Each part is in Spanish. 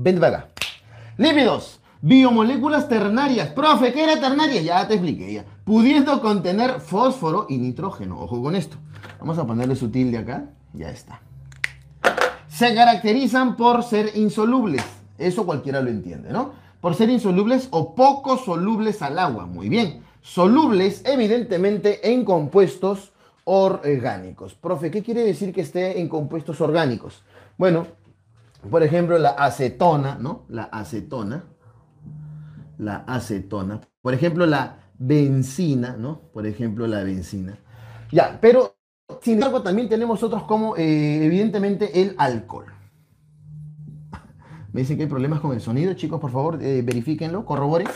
Ven para. Lípidos. Biomoléculas ternarias. Profe, ¿qué era ternaria? Ya te expliqué ya. Pudiendo contener fósforo y nitrógeno. Ojo con esto. Vamos a ponerle su tilde acá. Ya está. Se caracterizan por ser insolubles. Eso cualquiera lo entiende, ¿no? Por ser insolubles o poco solubles al agua. Muy bien. Solubles, evidentemente, en compuestos orgánicos. Profe, ¿qué quiere decir que esté en compuestos orgánicos? Bueno, por ejemplo, la acetona, ¿no? La acetona. La acetona. Por ejemplo, la benzina, ¿no? Por ejemplo, la benzina. Ya, pero sin embargo también tenemos otros como, eh, evidentemente, el alcohol. Me dicen que hay problemas con el sonido, chicos, por favor, eh, verifíquenlo, corroboren.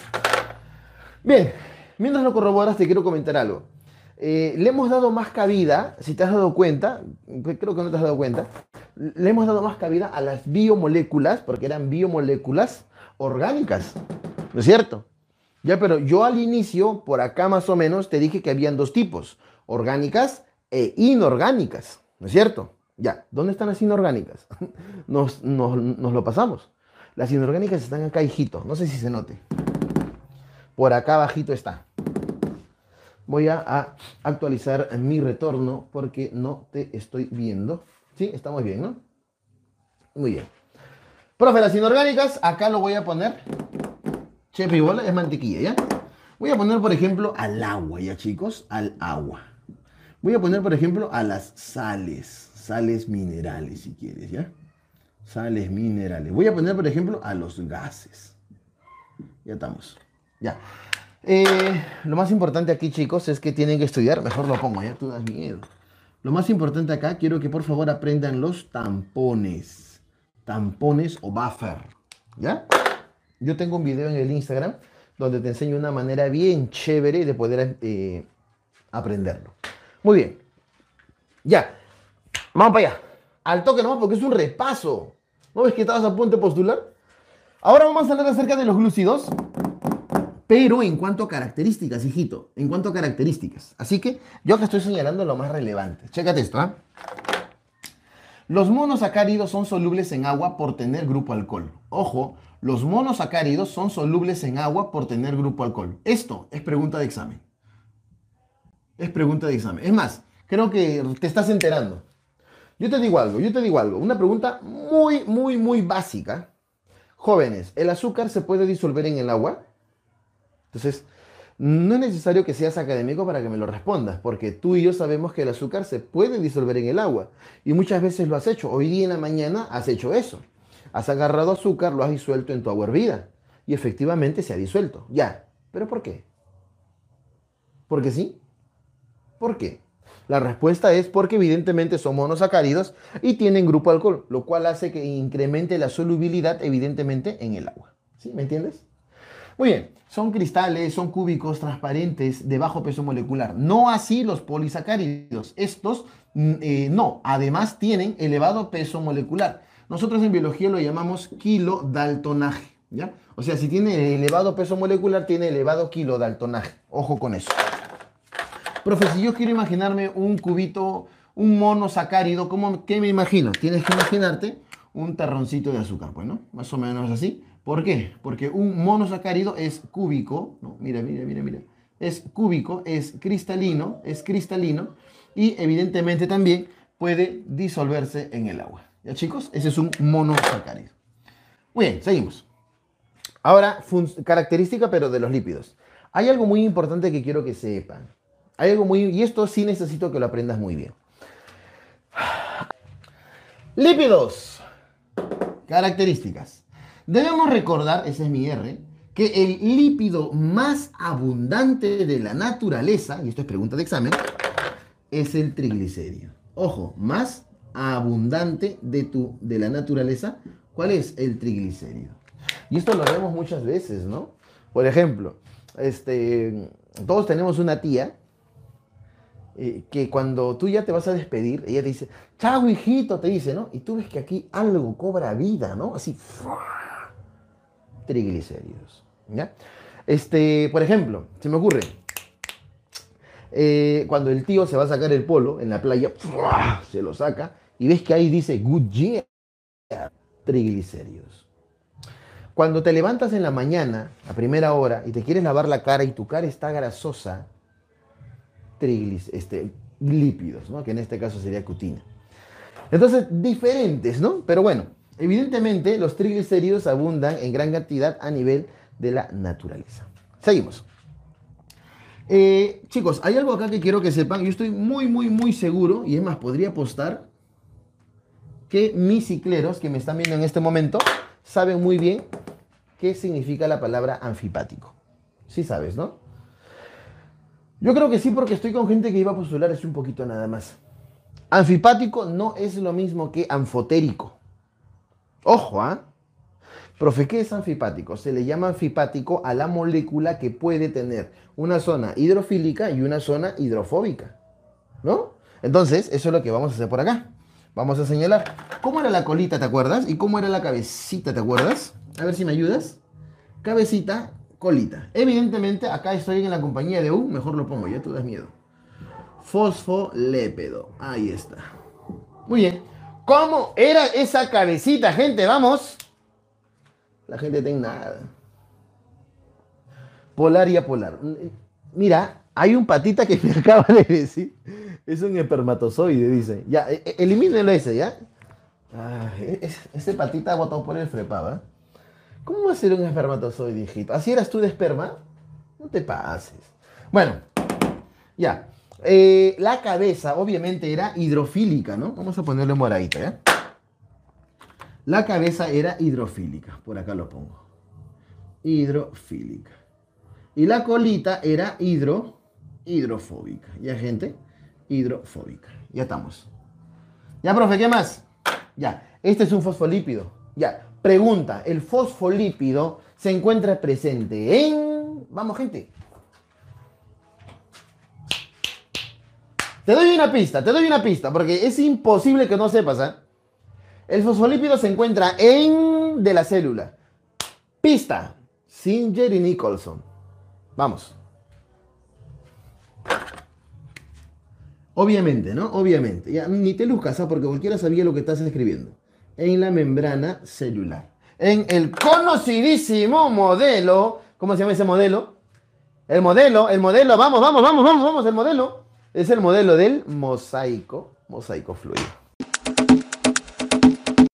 Bien, mientras lo corroboras, te quiero comentar algo. Eh, le hemos dado más cabida, si te has dado cuenta, creo que no te has dado cuenta, le hemos dado más cabida a las biomoléculas, porque eran biomoléculas orgánicas, ¿no es cierto? Ya, pero yo al inicio, por acá más o menos, te dije que habían dos tipos, orgánicas e inorgánicas, ¿no es cierto? Ya, ¿dónde están las inorgánicas? Nos, nos lo pasamos. Las inorgánicas están acá, hijito, no sé si se note. Por acá abajito está. Voy a, actualizar mi retorno porque no te estoy viendo. ¿Sí? Estamos bien, ¿no? Muy bien. Profe, las inorgánicas, acá lo voy a poner. Chepe y bola, es mantequilla, ¿ya? Voy a poner, por ejemplo, al agua, ¿ya, chicos? Al agua. Voy a poner, por ejemplo, a las sales. Sales minerales, si quieres, ¿ya? Sales minerales. Voy a poner, por ejemplo, a los gases. Ya estamos. Ya. Eh, lo más importante aquí, chicos, es que tienen que estudiar. Mejor lo pongo, ya tú das miedo. Lo más importante acá, quiero que por favor aprendan los tampones. Tampones o buffer. ¿Ya? Yo tengo un video en el Instagram donde te enseño una manera bien chévere de poder eh, aprenderlo. Muy bien. Ya. Vamos para allá. Al toque nomás porque es un repaso. ¿No ves que estabas a punto de postular? Ahora vamos a hablar acerca de los glúcidos pero en cuanto a características, hijito, en cuanto a características. Así que yo acá estoy señalando lo más relevante. Chécate esto, ¿ah? Los monosacáridos son solubles en agua por tener grupo alcohol. Ojo, los monosacáridos son solubles en agua por tener grupo alcohol. Esto es pregunta de examen. Es pregunta de examen. Es más, creo que te estás enterando. Yo te digo algo, yo te digo algo. Una pregunta muy, muy, muy básica. Jóvenes, ¿el azúcar se puede disolver en el agua? Entonces, no es necesario que seas académico para que me lo respondas, porque tú y yo sabemos que el azúcar se puede disolver en el agua y muchas veces lo has hecho. Hoy día en la mañana has hecho eso. Has agarrado azúcar, lo has disuelto en tu agua hervida y efectivamente se ha disuelto. Ya, pero ¿por qué? ¿Por qué sí? ¿Por qué? La respuesta es porque evidentemente son monosacáridos y tienen grupo alcohol, lo cual hace que incremente la solubilidad evidentemente en el agua. ¿Sí? ¿Me entiendes? Muy bien, son cristales, son cúbicos transparentes de bajo peso molecular. No así los polisacáridos. Estos mm, eh, no, además tienen elevado peso molecular. Nosotros en biología lo llamamos kilodaltonaje. ¿ya? O sea, si tiene elevado peso molecular, tiene elevado kilodaltonaje. Ojo con eso. Profe, si yo quiero imaginarme un cubito, un monosacárido, ¿cómo, ¿qué me imagino? Tienes que imaginarte un terroncito de azúcar, pues, ¿no? Más o menos así. ¿Por qué? Porque un monosacárido es cúbico, ¿no? Mira, mira, mira, mira. Es cúbico, es cristalino, es cristalino y evidentemente también puede disolverse en el agua. ¿Ya chicos? Ese es un monosacárido. Muy bien, seguimos. Ahora, característica pero de los lípidos. Hay algo muy importante que quiero que sepan. Hay algo muy... Y esto sí necesito que lo aprendas muy bien. Lípidos. Características. Debemos recordar, ese es mi R, que el lípido más abundante de la naturaleza, y esto es pregunta de examen, es el triglicérido. Ojo, más abundante de, tu, de la naturaleza, ¿cuál es el triglicérido? Y esto lo vemos muchas veces, ¿no? Por ejemplo, este, todos tenemos una tía eh, que cuando tú ya te vas a despedir, ella te dice, chao hijito, te dice, ¿no? Y tú ves que aquí algo cobra vida, ¿no? Así, triglicéridos. ¿ya? Este, por ejemplo, se me ocurre, eh, cuando el tío se va a sacar el polo en la playa, se lo saca y ves que ahí dice good year, triglicéridos. Cuando te levantas en la mañana, a primera hora, y te quieres lavar la cara y tu cara está grasosa, triglis, este, lípidos, ¿no? que en este caso sería cutina. Entonces, diferentes, ¿no? Pero bueno, evidentemente los triglicéridos abundan en gran cantidad a nivel de la naturaleza. Seguimos. Eh, chicos, hay algo acá que quiero que sepan. Yo estoy muy, muy, muy seguro, y es más, podría apostar que mis cicleros que me están viendo en este momento saben muy bien qué significa la palabra anfipático. Sí sabes, ¿no? Yo creo que sí porque estoy con gente que iba a postular es un poquito nada más. Anfipático no es lo mismo que anfotérico. Ojo, ¿ah? Profe, ¿qué es anfipático? Se le llama anfipático a la molécula que puede tener una zona hidrofílica y una zona hidrofóbica. ¿No? Entonces, eso es lo que vamos a hacer por acá. Vamos a señalar. ¿Cómo era la colita, te acuerdas? ¿Y cómo era la cabecita, te acuerdas? A ver si me ayudas. Cabecita, colita. Evidentemente, acá estoy en la compañía de U. Mejor lo pongo, ya tú das miedo. Fosfolépedo. Ahí está. Muy bien. ¿Cómo era esa cabecita, gente? Vamos. La gente tiene nada. Polar y apolar. Mira, hay un patita que me acaba de decir es un espermatozoide, dice. Ya, e, e, elimínelo ese, ¿ya? ese patita ha por el frepa, ¿Cómo va a ser un espermatozoide, hijito? ¿Así eras tú de esperma? No te pases. Bueno, ya. Eh, la cabeza, obviamente, era hidrofílica, ¿no? Vamos a ponerle moradita, ¿ya? La cabeza era hidrofílica. Por acá lo pongo. Hidrofílica. Y la colita era hidro, hidrofóbica. ¿Ya, gente? hidrofóbica. Ya estamos. Ya, profe, ¿qué más? Ya, este es un fosfolípido. Ya, pregunta, ¿el fosfolípido se encuentra presente en... Vamos, gente. Te doy una pista, te doy una pista, porque es imposible que no sepas, ¿eh? El fosfolípido se encuentra en de la célula. Pista, Singer y Nicholson. Vamos. Obviamente, ¿no? Obviamente. Ya, ni te luzcas, ¿ah? porque cualquiera sabía lo que estás escribiendo. En la membrana celular. En el conocidísimo modelo. ¿Cómo se llama ese modelo? El modelo, el modelo, vamos, vamos, vamos, vamos, vamos, el modelo. Es el modelo del mosaico, mosaico fluido.